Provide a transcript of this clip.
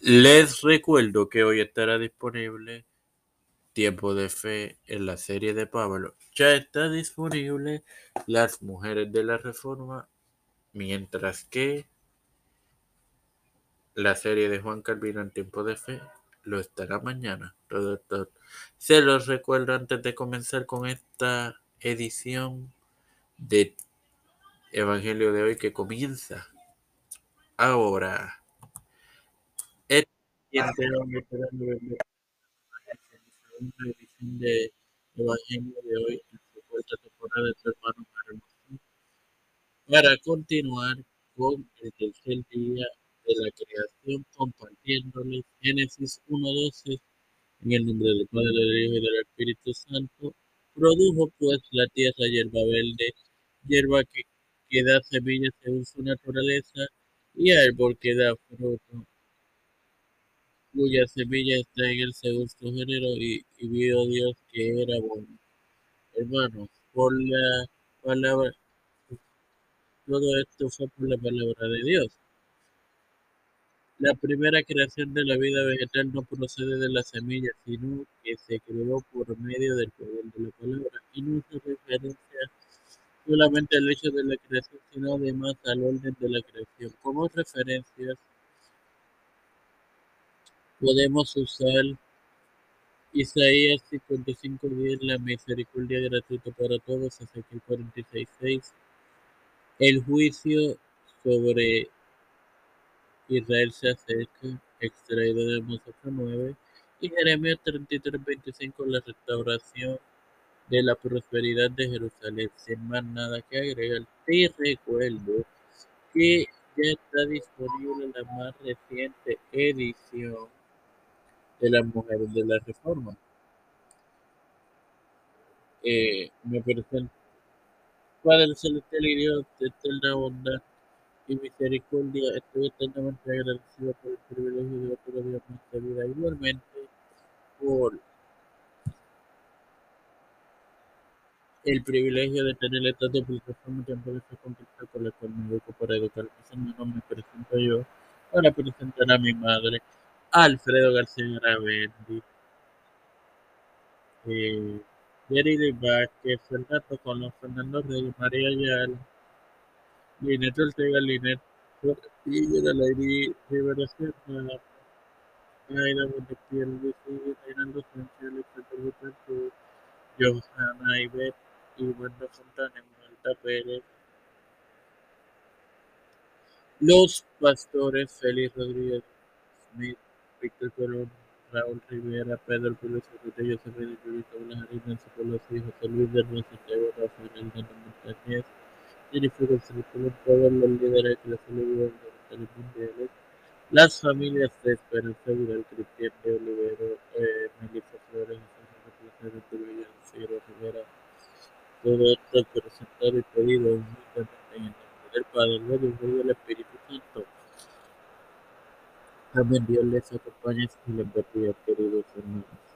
Les recuerdo que hoy estará disponible Tiempo de Fe en la serie de Pablo. Ya está disponible Las Mujeres de la Reforma, mientras que la serie de Juan Calvino en Tiempo de Fe lo estará mañana. Se los recuerdo antes de comenzar con esta edición de Evangelio de hoy que comienza ahora. Este segunda edición de Evangelio de hoy en su cuarta temporada de su hermano para continuar con el tercer día de la creación compartiéndoles Génesis 1.12 en el nombre del Padre, del Hijo y del Espíritu Santo. Produjo pues la tierra hierba verde, hierba que, que da semillas según su naturaleza y árbol que da fruto cuya semilla está en el segundo género y, vio Dios que era bueno. Hermanos, por la palabra, todo esto fue por la palabra de Dios. La primera creación de la vida vegetal no procede de la semilla, sino que se creó por medio del poder de la palabra y no se referencia solamente al hecho de la creación, sino además al orden de la creación. Como referencias podemos usar Isaías 55.10, la misericordia gratuita para todos, Ezequiel 46.6, el juicio sobre Israel se acerca, extraído de Mosafá 9, y Jeremías 33.25, la restauración de la prosperidad de Jerusalén, sin más nada que agregar. Te recuerdo que ya está disponible la más reciente edición de las mujeres de la reforma. Eh, me presento. Padre celestial y Dios de eterna bondad y misericordia, estoy eternamente agradecido por el privilegio de otro día nuestra vida, igualmente por el privilegio de tener que puede ser contactar con la cual me educo para educar a mis hermanos. Me presento yo para presentar a mi madre. Alfredo García Gravendi, eh, Jerry Vázquez, Fernando Colón, Fernando Reyes, María Ayala, Linet Ortega, Linet Portillo, Lady Rivera Serna, Aida Montepiel, Luis Reinaldo Sánchez, Alexander Betancourt, Johanna Ibet, Wanda Fontana, Malta Pérez, Los Pastores, Félix Rodríguez Smith, Víctor Colón, Raúl Rivera, Pedro Urrutia, José Reyes, Luis Blas Nancy Pelosi, José Luis de Rosa, Santiago Rafael Hernández Montañez, Jennifer González todos los líderes de la celebridad mundiales, las familias de Esperanza Vidal, Cristian de Olivero, eh, Melissa Flores, José José Rivera, todo esto y pedido en el nombre del Padre, del del. También Dios les acompañe y les bendiga, queridos hermanos.